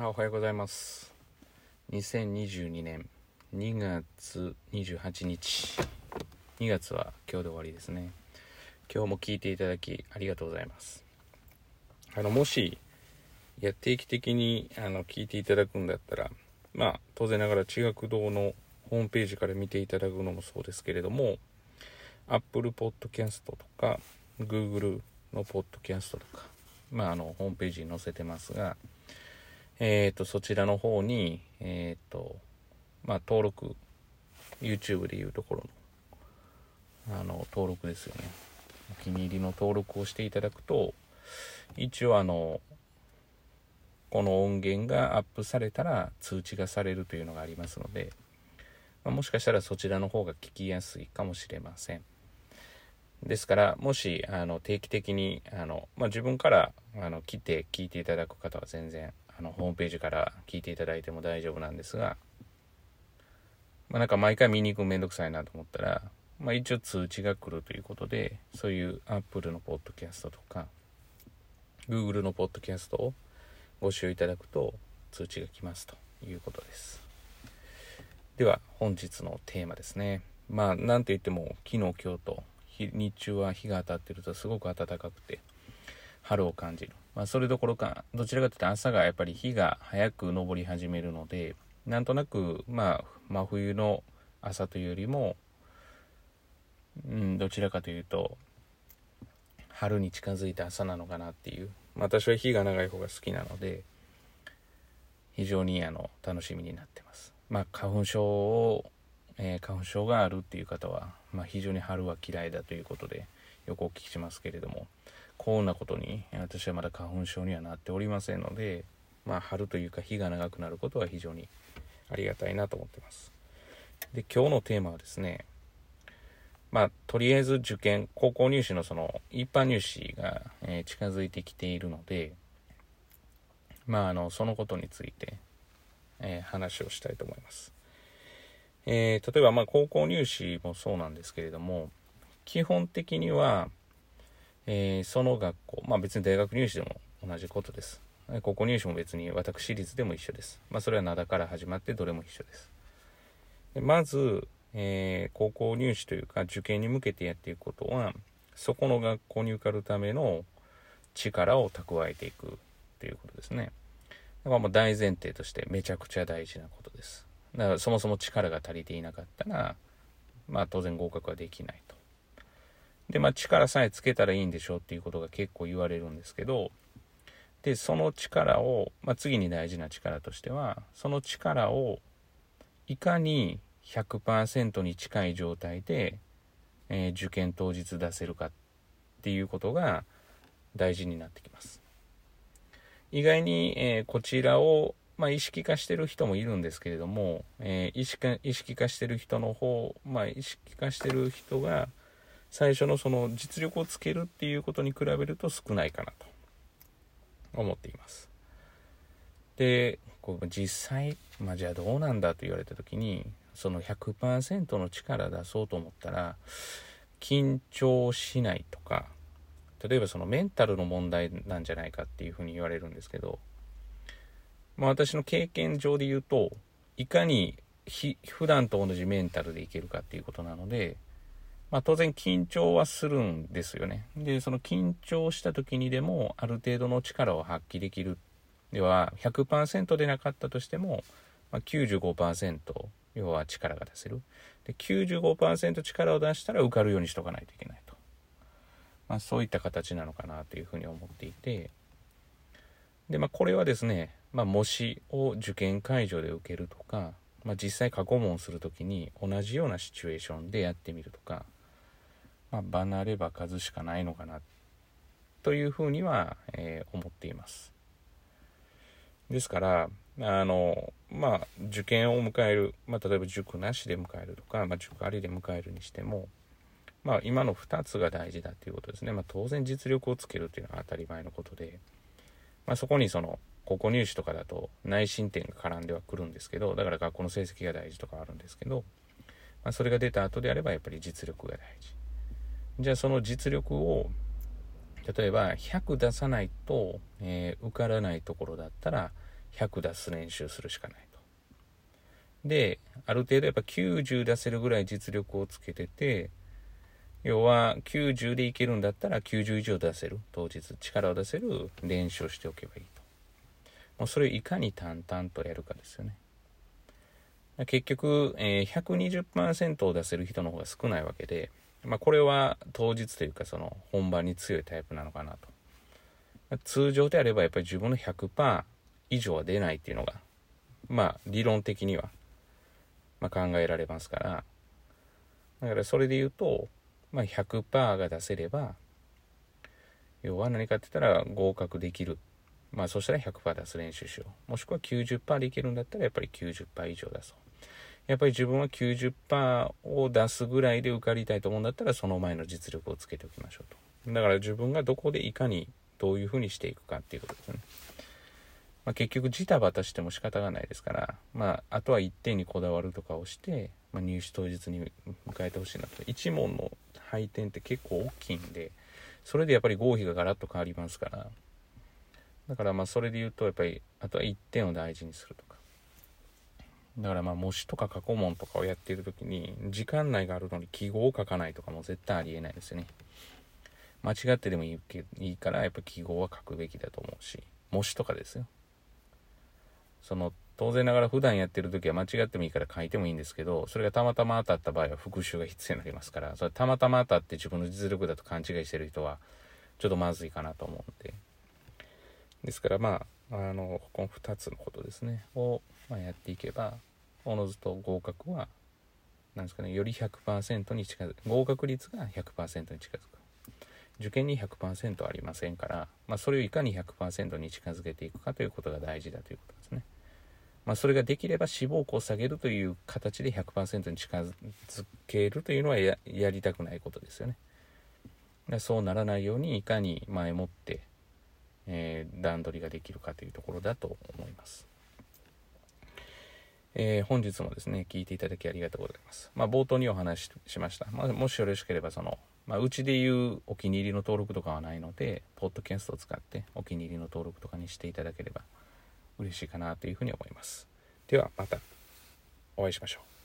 あおはようございます。2022年2月28日2月は今日で終わりですね。今日も聞いていただきありがとうございます。あのもしや定期的にあの聞いていただくんだったらまあ当然ながら地学堂のホームページから見ていただくのもそうですけれども Apple Podcast とか Google の Podcast とかまああのホームページに載せてますがえっ、ー、とそちらの方にえっ、ー、とまあ登録 YouTube でいうところのあの登録ですよねお気に入りの登録をしていただくと一応あのこの音源がアップされたら通知がされるというのがありますので、まあ、もしかしたらそちらの方が聞きやすいかもしれません。ですから、もしあの定期的にあの、まあ、自分からあの来て聞いていただく方は全然あのホームページから聞いていただいても大丈夫なんですが、まあ、なんか毎回見に行くのめんどくさいなと思ったら、まあ、一応通知が来るということでそういう Apple のポッドキャストとか Google のポッドキャストをご使用いただくと通知が来ますということです。では本日のテーマですね。まあなんといっても昨日今日と日中は日が当たってるとすごく暖かくて春を感じる。まあそれどころかどちらかというと朝がやっぱり日が早く昇り始めるのでなんとなくまあ真冬の朝というよりもうんどちらかというと春に近づいた朝なのかなっていう私は日が長い方が好きなので非常にあの楽しみになってますまあ花粉症を、えー、花粉症があるっていう方は、まあ、非常に春は嫌いだということでよくお聞きしますけれどもこんなことに私はまだ花粉症にはなっておりませんのでまあ春というか日が長くなることは非常にありがたいなと思ってますで今日のテーマはですねまあ、とりあえず受験、高校入試のその一般入試が、えー、近づいてきているので、まあ、あの、そのことについて、えー、話をしたいと思います。えー、例えば、まあ、高校入試もそうなんですけれども、基本的には、えその学校、まあ別に大学入試でも同じことです。高校入試も別に私立でも一緒です。まあそれは灘から始まってどれも一緒です。でまず、えー、高校入試というか受験に向けてやっていくことはそこの学校に受かるための力を蓄えていくということですね。だからもう大前提としてめちゃくちゃ大事なことです。だからそもそも力が足りていなかったら、まあ当然合格はできないと。で、まあ力さえつけたらいいんでしょうっていうことが結構言われるんですけど、で、その力を、まあ次に大事な力としては、その力をいかに100%に近い状態で、えー、受験当日出せるかっていうことが大事になってきます。意外に、えー、こちらを、まあ、意識化してる人もいるんですけれども、えー、意識意識化してる人の方、まあ、意識化してる人が最初のその実力をつけるっていうことに比べると少ないかなと思っています。で、こう実際、まあ、じゃあどうなんだと言われた時にその100%の力出そうと思ったら緊張しないとか例えばそのメンタルの問題なんじゃないかっていうふうに言われるんですけど、まあ、私の経験上で言うといかに普段と同じメンタルでいけるかっていうことなので、まあ、当然緊張はするんですよねでその緊張した時にでもある程度の力を発揮できるでは100%でなかったとしても、まあ、95%要は力が出せる。で、95%力を出したら受かるようにしとかないといけないと。まあ、そういった形なのかなというふうに思っていて、で、まあ、これはですね、まあ、模試を受験会場で受けるとか、まあ、実際過去問する時に同じようなシチュエーションでやってみるとか、まあ、場なれば数しかないのかなというふうには、えー、思っています。ですから、あの、まあ、受験を迎える、まあ、例えば塾なしで迎えるとか、まあ、塾ありで迎えるにしても、まあ、今の2つが大事だということですね。まあ、当然実力をつけるというのは当たり前のことで、まあ、そこにその、高校入試とかだと内申点が絡んではくるんですけど、だから学校の成績が大事とかあるんですけど、まあ、それが出た後であればやっぱり実力が大事。じゃあその実力を、例えば100出さないと、えー、受からないところだったら、100出す練習するしかないと。である程度やっぱ90出せるぐらい実力をつけてて要は90でいけるんだったら90以上出せる。当日力を出せる練習をしておけばいいと。もうそれをいかに淡々とやるかですよね。結局、えー、120%を出せる人の方が少ないわけで、まあ、これは当日というかその本番に強いタイプなのかなと。通常であればやっぱり自分の100%以上は出ないっていうのがまあ理論的には、まあ、考えられますから。だからそれで言うとまあ、100%が出せれば要は何かって言ったら合格できる。まあそしたら100%出す練習しよう。もしくは90%でいけるんだったらやっぱり90%以上出そう。やっぱり自分は90%を出すぐらいで受かりたいと思うんだったらその前の実力をつけておきましょうと。だから自分がどこでいかにどういうふうにしていくかっていうことですね。まあ、結局ジタバタしても仕方がないですから、まあ、あとは1点にこだわるとかをして、まあ、入試当日に迎えてほしいなと。1問の配点って結構大きいんでそれでやっぱり合否がガラッと変わりますから。だからまあそれで言うとやっぱりあとは1点を大事にすると。だからまあ模試とか過去問とかをやっている時に時間内があるのに記号を書かないとかも絶対ありえないですよね。間違ってでもいいいいからやっぱ記号は書くべきだと思うし模試とかですよ。その当然ながら普段やってる時は間違ってもいいから書いてもいいんですけどそれがたまたま当たった場合は復習が必要になりますからそれたまたま当たって自分の実力だと勘違いしてる人はちょっとまずいかなと思うんで。ですからまああのこの2つのことですねを、まあ、やっていけばおのずと合格はなんですかねより100%に近づく合格率が100%に近づく受験に100%ありませんから、まあ、それをいかに100%に近づけていくかということが大事だということですね。まあ、それができれば志望校を下げるという形で100%に近づけるというのはやりたくないことですよね。そうならないようにいかに前もって、えー、段取りができるかというところだと思います。えー、本日もですね、聞いていただきありがとうございます。まあ、冒頭にお話ししました。まあ、もしよろしければ、その、まあ、うちでいうお気に入りの登録とかはないので、ポッドキャストを使ってお気に入りの登録とかにしていただければ嬉しいかなというふうに思います。ではまたお会いしましょう。